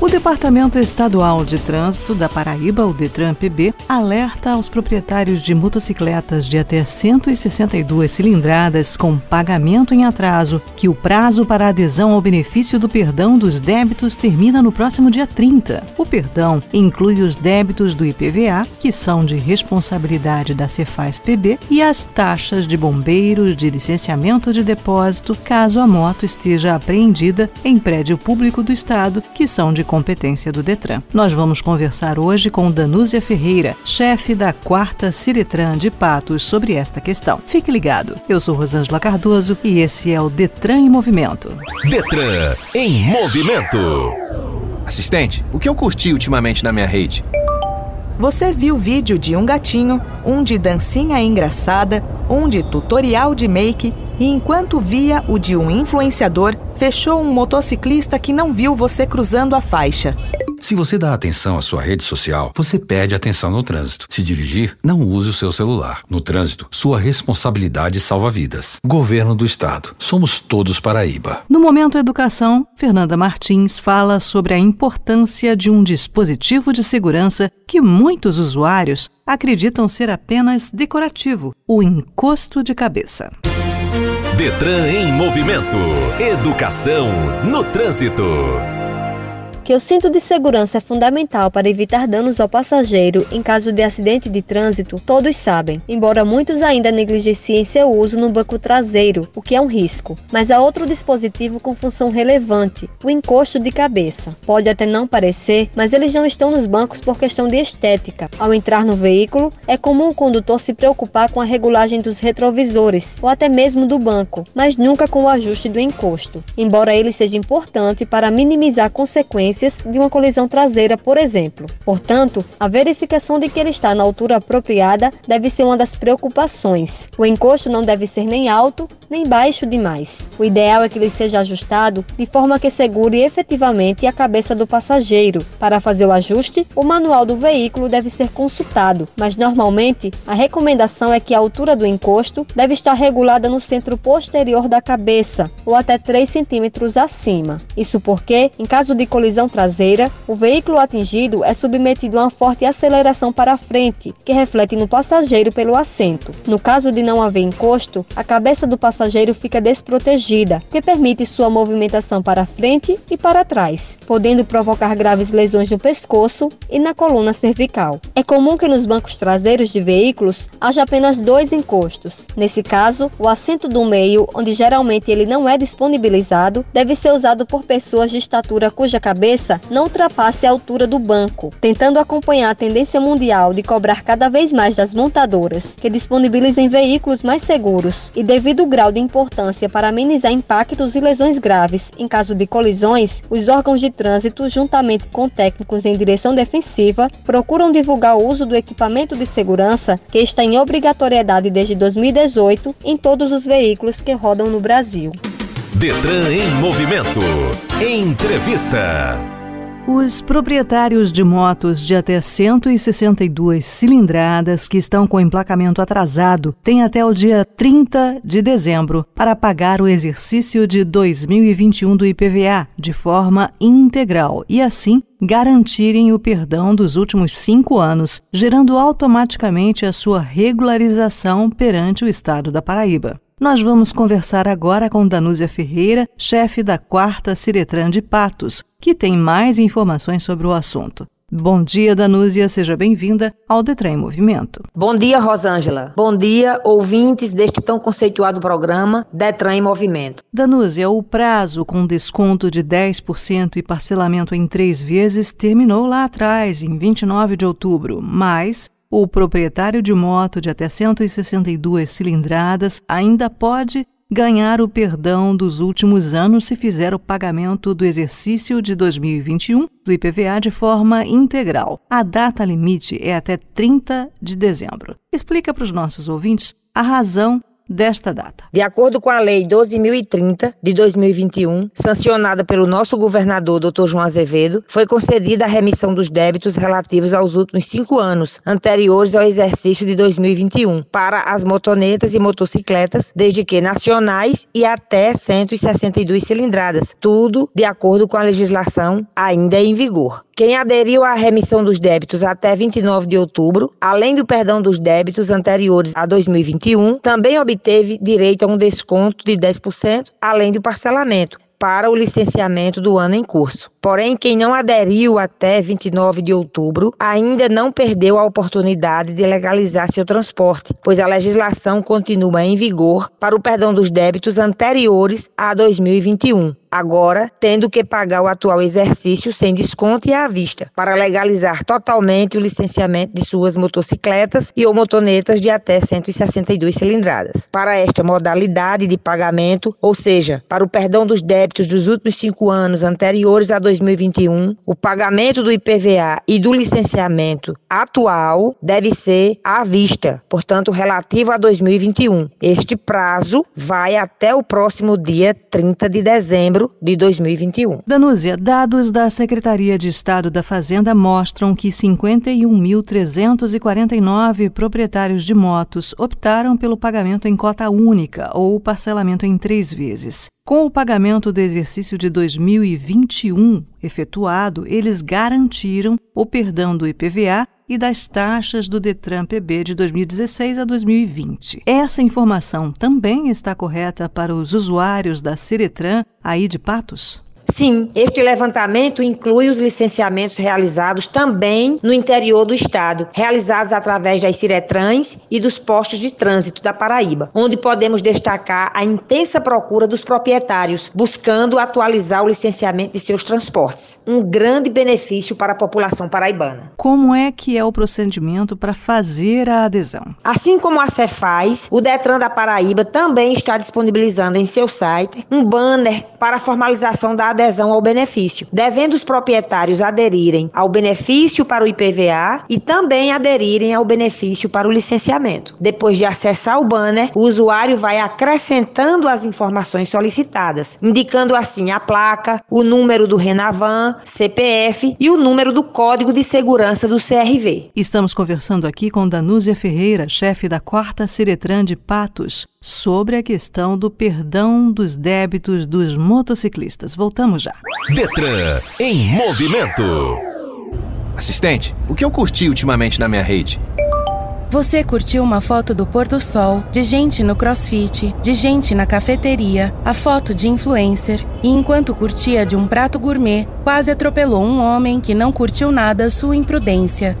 O Departamento Estadual de Trânsito da Paraíba, o Detran PB, alerta aos proprietários de motocicletas de até 162 cilindradas com pagamento em atraso que o prazo para adesão ao benefício do perdão dos débitos termina no próximo dia 30. O perdão inclui os débitos do IPVA, que são de responsabilidade da Cefaz PB, e as taxas de bombeiros de licenciamento de depósito, caso a moto esteja apreendida em prédio público do Estado, que são de competência do Detran. Nós vamos conversar hoje com Danúzia Ferreira, chefe da quarta Ciretran de Patos, sobre esta questão. Fique ligado. Eu sou Rosângela Cardoso e esse é o Detran em Movimento. Detran em movimento. Assistente, o que eu curti ultimamente na minha rede? Você viu vídeo de um gatinho, um de dancinha engraçada, um de tutorial de make e enquanto via o de um influenciador, fechou um motociclista que não viu você cruzando a faixa. Se você dá atenção à sua rede social, você perde atenção no trânsito. Se dirigir, não use o seu celular. No trânsito, sua responsabilidade salva vidas. Governo do Estado. Somos todos Paraíba. No Momento Educação, Fernanda Martins fala sobre a importância de um dispositivo de segurança que muitos usuários acreditam ser apenas decorativo: o encosto de cabeça. Detran em movimento. Educação no trânsito que o cinto de segurança é fundamental para evitar danos ao passageiro em caso de acidente de trânsito, todos sabem, embora muitos ainda negligenciem seu uso no banco traseiro, o que é um risco. Mas há outro dispositivo com função relevante, o encosto de cabeça. Pode até não parecer, mas eles não estão nos bancos por questão de estética. Ao entrar no veículo, é comum o condutor se preocupar com a regulagem dos retrovisores ou até mesmo do banco, mas nunca com o ajuste do encosto, embora ele seja importante para minimizar consequências de uma colisão traseira, por exemplo. Portanto, a verificação de que ele está na altura apropriada deve ser uma das preocupações. O encosto não deve ser nem alto nem baixo demais. O ideal é que ele seja ajustado de forma que segure efetivamente a cabeça do passageiro. Para fazer o ajuste, o manual do veículo deve ser consultado, mas normalmente a recomendação é que a altura do encosto deve estar regulada no centro posterior da cabeça ou até 3 centímetros acima. Isso porque, em caso de colisão traseira, o veículo atingido é submetido a uma forte aceleração para a frente, que reflete no passageiro pelo assento. No caso de não haver encosto, a cabeça do passageiro fica desprotegida, que permite sua movimentação para frente e para trás, podendo provocar graves lesões no pescoço e na coluna cervical. É comum que nos bancos traseiros de veículos haja apenas dois encostos. Nesse caso, o assento do meio, onde geralmente ele não é disponibilizado, deve ser usado por pessoas de estatura cuja cabeça cabeça não ultrapasse a altura do banco, tentando acompanhar a tendência mundial de cobrar cada vez mais das montadoras que disponibilizem veículos mais seguros e devido ao grau de importância para amenizar impactos e lesões graves em caso de colisões, os órgãos de trânsito, juntamente com técnicos em direção defensiva, procuram divulgar o uso do equipamento de segurança que está em obrigatoriedade desde 2018 em todos os veículos que rodam no Brasil. Detran em movimento. Entrevista. Os proprietários de motos de até 162 cilindradas que estão com emplacamento atrasado têm até o dia 30 de dezembro para pagar o exercício de 2021 do IPVA de forma integral e, assim, garantirem o perdão dos últimos cinco anos, gerando automaticamente a sua regularização perante o Estado da Paraíba. Nós vamos conversar agora com Danúzia Ferreira, chefe da quarta Ciretran de Patos, que tem mais informações sobre o assunto. Bom dia, Danúzia, seja bem-vinda ao Detran em Movimento. Bom dia, Rosângela. Bom dia, ouvintes deste tão conceituado programa Detran em Movimento. Danúzia, o prazo com desconto de 10% e parcelamento em três vezes terminou lá atrás, em 29 de outubro, mas o proprietário de moto de até 162 cilindradas ainda pode ganhar o perdão dos últimos anos se fizer o pagamento do exercício de 2021 do IPVA de forma integral. A data limite é até 30 de dezembro. Explica para os nossos ouvintes a razão desta data. De acordo com a Lei 12.030 de 2021, sancionada pelo nosso governador, Dr. João Azevedo, foi concedida a remissão dos débitos relativos aos últimos cinco anos, anteriores ao exercício de 2021, para as motonetas e motocicletas, desde que nacionais e até 162 cilindradas, tudo de acordo com a legislação ainda em vigor. Quem aderiu à remissão dos débitos até 29 de outubro, além do perdão dos débitos anteriores a 2021, também obteve direito a um desconto de 10%, além do parcelamento para o licenciamento do ano em curso. Porém, quem não aderiu até 29 de outubro ainda não perdeu a oportunidade de legalizar seu transporte, pois a legislação continua em vigor para o perdão dos débitos anteriores a 2021 agora tendo que pagar o atual exercício sem desconto e à vista, para legalizar totalmente o licenciamento de suas motocicletas e ou motonetas de até 162 cilindradas. Para esta modalidade de pagamento, ou seja, para o perdão dos débitos dos últimos cinco anos anteriores a 2021, o pagamento do IPVA e do licenciamento atual deve ser à vista, portanto, relativo a 2021. Este prazo vai até o próximo dia 30 de dezembro de 2021. Danúzia, dados da Secretaria de Estado da Fazenda mostram que 51.349 proprietários de motos optaram pelo pagamento em cota única ou parcelamento em três vezes. Com o pagamento do exercício de 2021 efetuado, eles garantiram o perdão do IPVA e das taxas do Detran PB de 2016 a 2020. Essa informação também está correta para os usuários da Ciretran aí de Patos? Sim, este levantamento inclui os licenciamentos realizados também no interior do estado, realizados através das Ciretrans e dos postos de trânsito da Paraíba, onde podemos destacar a intensa procura dos proprietários, buscando atualizar o licenciamento de seus transportes. Um grande benefício para a população paraibana. Como é que é o procedimento para fazer a adesão? Assim como a Cefaz, o Detran da Paraíba também está disponibilizando em seu site um banner para a formalização da adesão adesão ao benefício, devendo os proprietários aderirem ao benefício para o IPVA e também aderirem ao benefício para o licenciamento. Depois de acessar o banner, o usuário vai acrescentando as informações solicitadas, indicando assim a placa, o número do Renavan, CPF e o número do Código de Segurança do CRV. Estamos conversando aqui com Danúzia Ferreira, chefe da quarta Ciretran de Patos, sobre a questão do perdão dos débitos dos motociclistas. Voltamos já. Detran em movimento. Assistente, o que eu curti ultimamente na minha rede? Você curtiu uma foto do pôr do sol, de gente no crossfit, de gente na cafeteria, a foto de influencer, e enquanto curtia de um prato gourmet, quase atropelou um homem que não curtiu nada sua imprudência.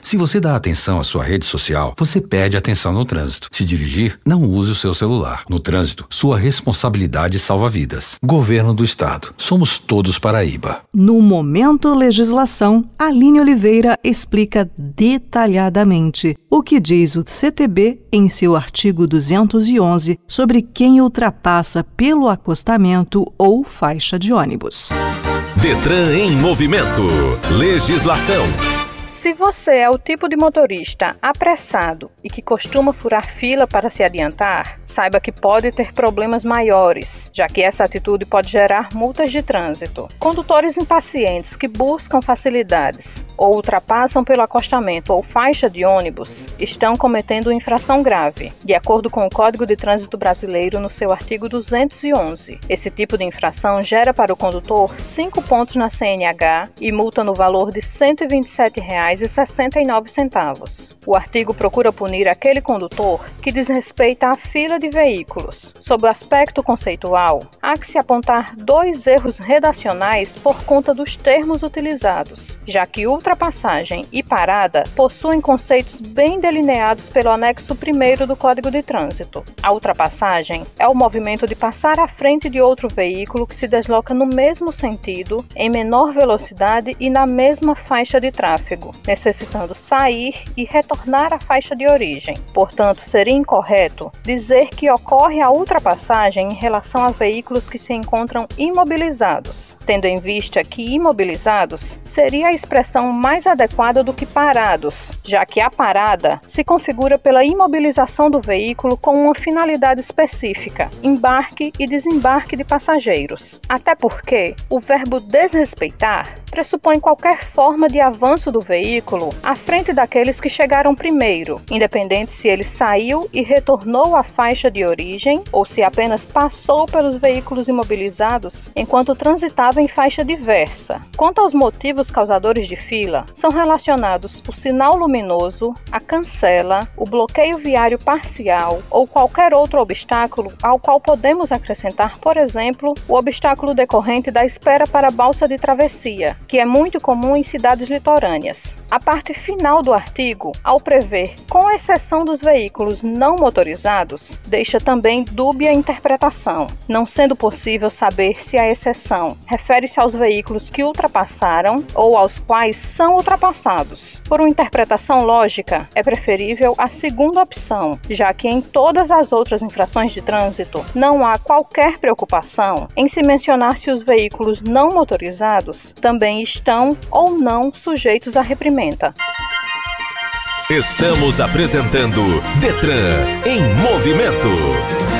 Se você dá atenção à sua rede social, você perde atenção no trânsito. Se dirigir, não use o seu celular. No trânsito, sua responsabilidade salva vidas. Governo do Estado. Somos todos Paraíba. No Momento Legislação, Aline Oliveira explica detalhadamente o que diz o CTB em seu artigo 211 sobre quem ultrapassa pelo acostamento ou faixa de ônibus. Detran em movimento. Legislação. Se você é o tipo de motorista apressado e que costuma furar fila para se adiantar, saiba que pode ter problemas maiores, já que essa atitude pode gerar multas de trânsito. Condutores impacientes que buscam facilidades ou ultrapassam pelo acostamento ou faixa de ônibus estão cometendo infração grave, de acordo com o Código de Trânsito Brasileiro no seu artigo 211. Esse tipo de infração gera para o condutor 5 pontos na CNH e multa no valor de R$ 127 169,69. O artigo procura punir aquele condutor que desrespeita a fila de veículos. Sob o aspecto conceitual, há que se apontar dois erros redacionais por conta dos termos utilizados, já que ultrapassagem e parada possuem conceitos bem delineados pelo anexo 1 do Código de Trânsito. A ultrapassagem é o movimento de passar à frente de outro veículo que se desloca no mesmo sentido, em menor velocidade e na mesma faixa de tráfego necessitando sair e retornar à faixa de origem. Portanto, seria incorreto dizer que ocorre a ultrapassagem em relação a veículos que se encontram imobilizados, tendo em vista que imobilizados seria a expressão mais adequada do que parados, já que a parada se configura pela imobilização do veículo com uma finalidade específica, embarque e desembarque de passageiros. Até porque o verbo desrespeitar pressupõe qualquer forma de avanço do veículo à frente daqueles que chegaram primeiro, independente se ele saiu e retornou à faixa de origem ou se apenas passou pelos veículos imobilizados enquanto transitava em faixa diversa. Quanto aos motivos causadores de fila, são relacionados o sinal luminoso, a cancela, o bloqueio viário parcial ou qualquer outro obstáculo ao qual podemos acrescentar, por exemplo, o obstáculo decorrente da espera para a balsa de travessia, que é muito comum em cidades litorâneas. A parte final do artigo, ao prever, com exceção dos veículos não motorizados, deixa também dúbia interpretação, não sendo possível saber se a exceção refere-se aos veículos que ultrapassaram ou aos quais são ultrapassados. Por uma interpretação lógica, é preferível a segunda opção, já que em todas as outras infrações de trânsito não há qualquer preocupação em se mencionar se os veículos não motorizados também estão ou não sujeitos à reprimenda. Estamos apresentando Detran em movimento.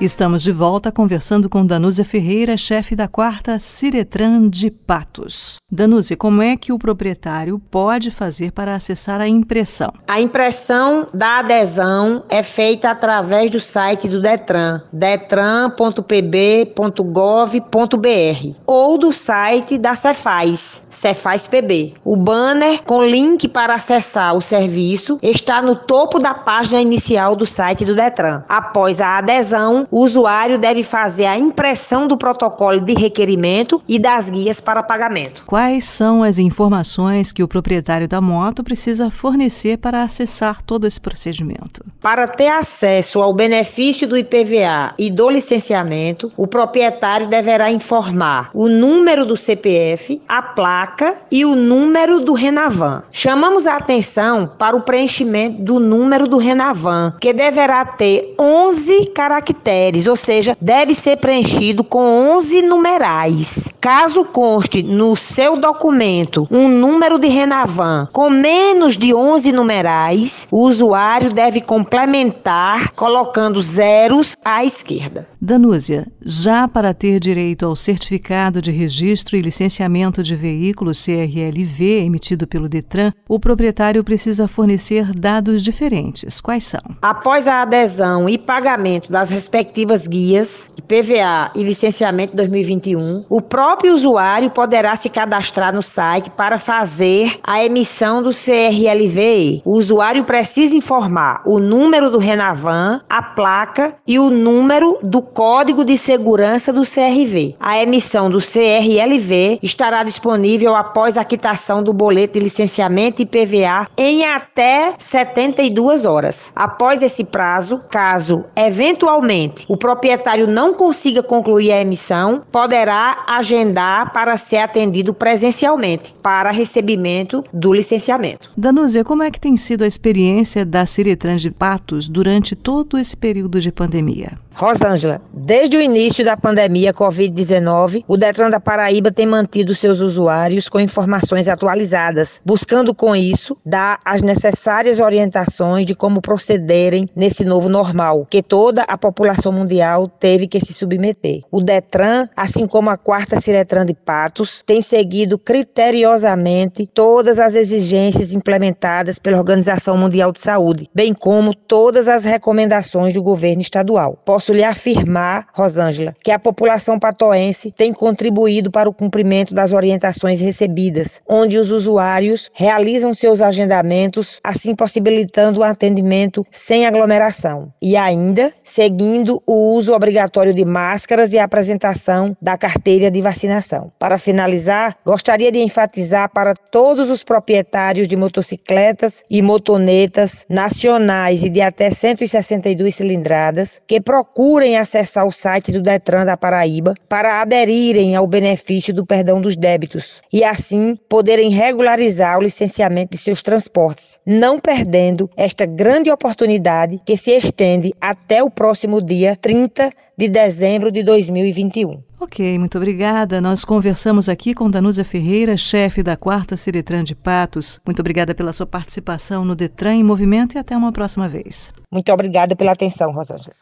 Estamos de volta conversando com Danúzia Ferreira, chefe da quarta Ciretran de Patos. Danúzia, como é que o proprietário pode fazer para acessar a impressão? A impressão da adesão é feita através do site do Detran, detran.pb.gov.br ou do site da Cefaz, Cefaz PB. O banner com link para acessar o serviço está no topo da página inicial do site do Detran. Após a adesão, o usuário deve fazer a impressão do protocolo de requerimento e das guias para pagamento. Quais são as informações que o proprietário da moto precisa fornecer para acessar todo esse procedimento? Para ter acesso ao benefício do IPVA e do licenciamento, o proprietário deverá informar o número do CPF, a placa e o número do Renavan. Chamamos a atenção para o preenchimento do número do Renavan, que deverá ter 11 caracteres ou seja, deve ser preenchido com 11 numerais. Caso conste no seu documento um número de Renavan com menos de 11 numerais, o usuário deve complementar colocando zeros à esquerda. Danúzia, já para ter direito ao certificado de registro e licenciamento de veículos CRLV emitido pelo Detran, o proprietário precisa fornecer dados diferentes. Quais são? Após a adesão e pagamento das respectivas guias, PVA e licenciamento 2021, o próprio usuário poderá se cadastrar no site para fazer a emissão do CRLV. O usuário precisa informar o número do Renavan, a placa e o número do Código de Segurança do CRV. A emissão do CRLV estará disponível após a quitação do boleto de licenciamento e PVA em até 72 horas. Após esse prazo, caso eventualmente o proprietário não consiga concluir a emissão, poderá agendar para ser atendido presencialmente para recebimento do licenciamento. Danúzia, como é que tem sido a experiência da Ciretrans de Patos durante todo esse período de pandemia? Rosângela, desde o início da pandemia Covid-19, o Detran da Paraíba tem mantido seus usuários com informações atualizadas, buscando com isso dar as necessárias orientações de como procederem nesse novo normal, que toda a população mundial teve que se submeter. O Detran, assim como a quarta Ciretran de Patos, tem seguido criteriosamente todas as exigências implementadas pela Organização Mundial de Saúde, bem como todas as recomendações do governo estadual. Posso posso lhe afirmar, Rosângela, que a população patoense tem contribuído para o cumprimento das orientações recebidas, onde os usuários realizam seus agendamentos, assim possibilitando o atendimento sem aglomeração. E ainda seguindo o uso obrigatório de máscaras e a apresentação da carteira de vacinação. Para finalizar, gostaria de enfatizar para todos os proprietários de motocicletas e motonetas nacionais e de até 162 cilindradas que procuram procurem acessar o site do Detran da Paraíba para aderirem ao benefício do perdão dos débitos e assim poderem regularizar o licenciamento de seus transportes, não perdendo esta grande oportunidade que se estende até o próximo dia 30 de dezembro de 2021. Ok, muito obrigada. Nós conversamos aqui com Danusa Ferreira, chefe da quarta Ciretran de Patos. Muito obrigada pela sua participação no Detran em Movimento e até uma próxima vez. Muito obrigada pela atenção, Rosângela.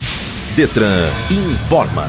Detran informa.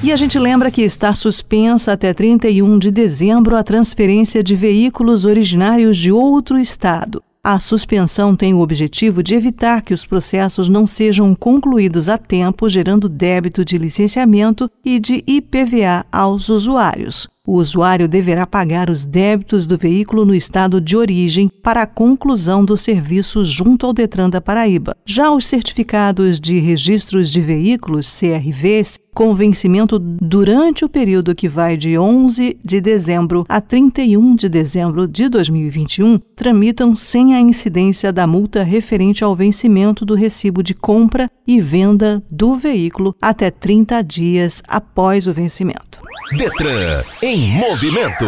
E a gente lembra que está suspensa até 31 de dezembro a transferência de veículos originários de outro estado. A suspensão tem o objetivo de evitar que os processos não sejam concluídos a tempo, gerando débito de licenciamento e de IPVA aos usuários. O usuário deverá pagar os débitos do veículo no estado de origem para a conclusão do serviço junto ao Detran da Paraíba. Já os certificados de registros de veículos, CRVs, com vencimento durante o período que vai de 11 de dezembro a 31 de dezembro de 2021, tramitam sem a incidência da multa referente ao vencimento do recibo de compra e venda do veículo até 30 dias após o vencimento. Detran em movimento.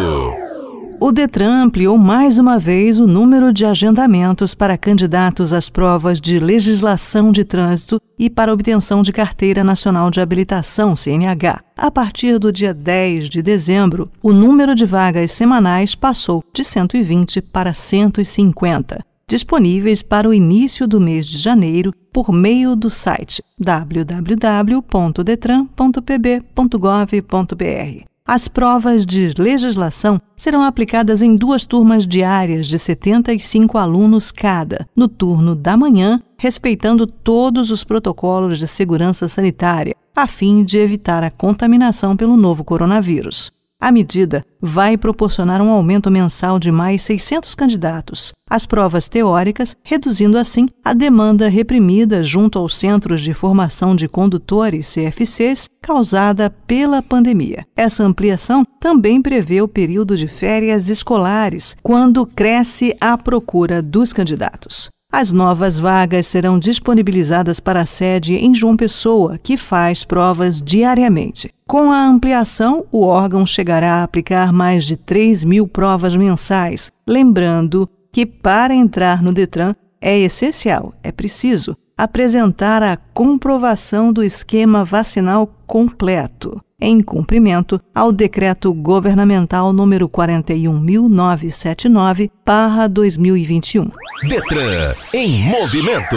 O Detran ampliou mais uma vez o número de agendamentos para candidatos às provas de legislação de trânsito e para obtenção de Carteira Nacional de Habilitação, CNH. A partir do dia 10 de dezembro, o número de vagas semanais passou de 120 para 150 disponíveis para o início do mês de janeiro por meio do site www.detran.pb.gov.br. As provas de legislação serão aplicadas em duas turmas diárias de 75 alunos cada, no turno da manhã, respeitando todos os protocolos de segurança sanitária, a fim de evitar a contaminação pelo novo coronavírus. A medida vai proporcionar um aumento mensal de mais 600 candidatos às provas teóricas, reduzindo assim a demanda reprimida junto aos centros de formação de condutores CFCs causada pela pandemia. Essa ampliação também prevê o período de férias escolares, quando cresce a procura dos candidatos. As novas vagas serão disponibilizadas para a sede em João Pessoa, que faz provas diariamente. Com a ampliação, o órgão chegará a aplicar mais de 3 mil provas mensais. Lembrando que, para entrar no Detran, é essencial, é preciso, apresentar a comprovação do esquema vacinal completo em cumprimento ao decreto governamental número 41979/2021. Detran em movimento.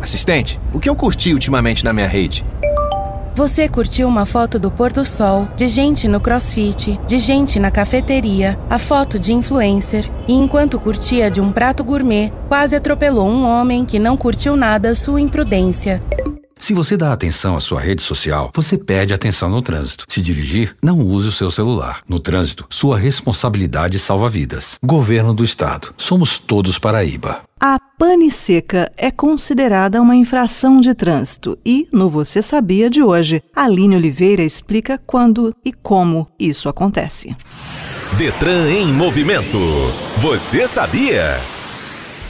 Assistente, o que eu curti ultimamente na minha rede? Você curtiu uma foto do pôr do sol, de gente no crossfit, de gente na cafeteria, a foto de influencer, e enquanto curtia de um prato gourmet, quase atropelou um homem que não curtiu nada sua imprudência. Se você dá atenção à sua rede social, você perde atenção no trânsito. Se dirigir, não use o seu celular. No trânsito, sua responsabilidade salva vidas. Governo do Estado. Somos todos Paraíba. A pane seca é considerada uma infração de trânsito e, no Você Sabia de hoje, Aline Oliveira explica quando e como isso acontece. Detran em movimento. Você sabia?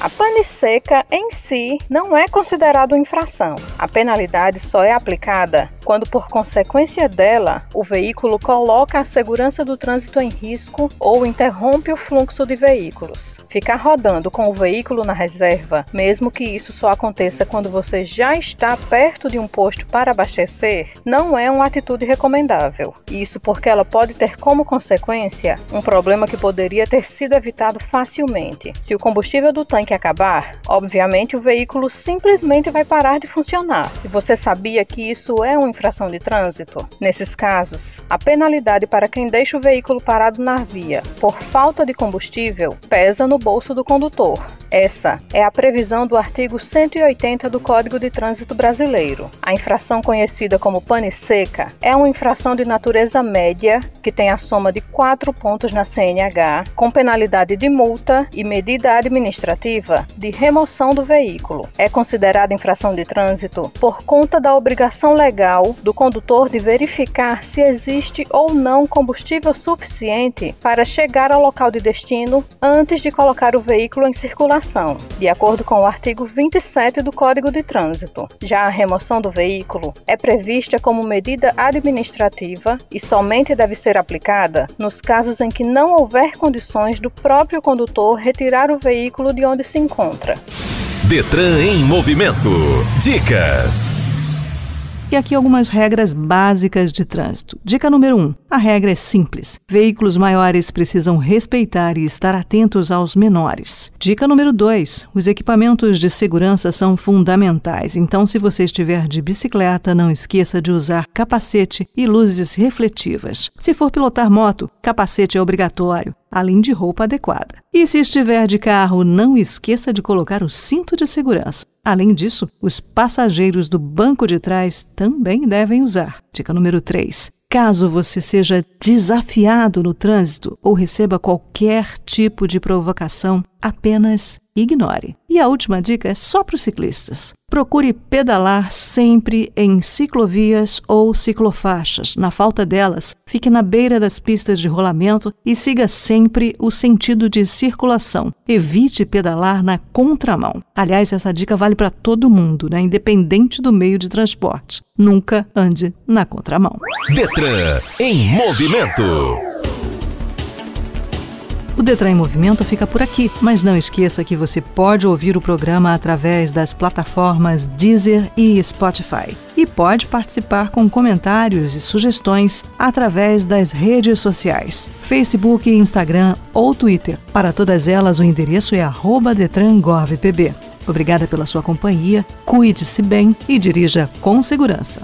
A pane seca em si não é considerado infração. A penalidade só é aplicada quando, por consequência dela, o veículo coloca a segurança do trânsito em risco ou interrompe o fluxo de veículos. Ficar rodando com o veículo na reserva, mesmo que isso só aconteça quando você já está perto de um posto para abastecer, não é uma atitude recomendável. Isso porque ela pode ter como consequência um problema que poderia ter sido evitado facilmente. Se o combustível do tanque que acabar, obviamente o veículo simplesmente vai parar de funcionar. E você sabia que isso é uma infração de trânsito? Nesses casos, a penalidade para quem deixa o veículo parado na via por falta de combustível pesa no bolso do condutor. Essa é a previsão do artigo 180 do Código de Trânsito Brasileiro. A infração conhecida como pane seca é uma infração de natureza média que tem a soma de quatro pontos na CNH, com penalidade de multa e medida administrativa de remoção do veículo. É considerada infração de trânsito por conta da obrigação legal do condutor de verificar se existe ou não combustível suficiente para chegar ao local de destino antes de colocar o veículo em circulação de acordo com o artigo 27 do Código de Trânsito. Já a remoção do veículo é prevista como medida administrativa e somente deve ser aplicada nos casos em que não houver condições do próprio condutor retirar o veículo de onde se encontra. Detran em movimento. Dicas. E aqui algumas regras básicas de trânsito. Dica número 1. Um, a regra é simples. Veículos maiores precisam respeitar e estar atentos aos menores. Dica número 2. Os equipamentos de segurança são fundamentais. Então, se você estiver de bicicleta, não esqueça de usar capacete e luzes refletivas. Se for pilotar moto, capacete é obrigatório além de roupa adequada. E se estiver de carro, não esqueça de colocar o cinto de segurança. Além disso, os passageiros do banco de trás também devem usar. Dica número 3. Caso você seja desafiado no trânsito ou receba qualquer tipo de provocação, apenas ignore. E a última dica é só para os ciclistas. Procure pedalar sempre em ciclovias ou ciclofaixas. Na falta delas, fique na beira das pistas de rolamento e siga sempre o sentido de circulação. Evite pedalar na contramão. Aliás, essa dica vale para todo mundo, né? independente do meio de transporte. Nunca ande na contramão. Detran em movimento. O Detran em Movimento fica por aqui, mas não esqueça que você pode ouvir o programa através das plataformas Deezer e Spotify. E pode participar com comentários e sugestões através das redes sociais, Facebook, Instagram ou Twitter. Para todas elas, o endereço é DetranGovPB. Obrigada pela sua companhia, cuide-se bem e dirija com segurança.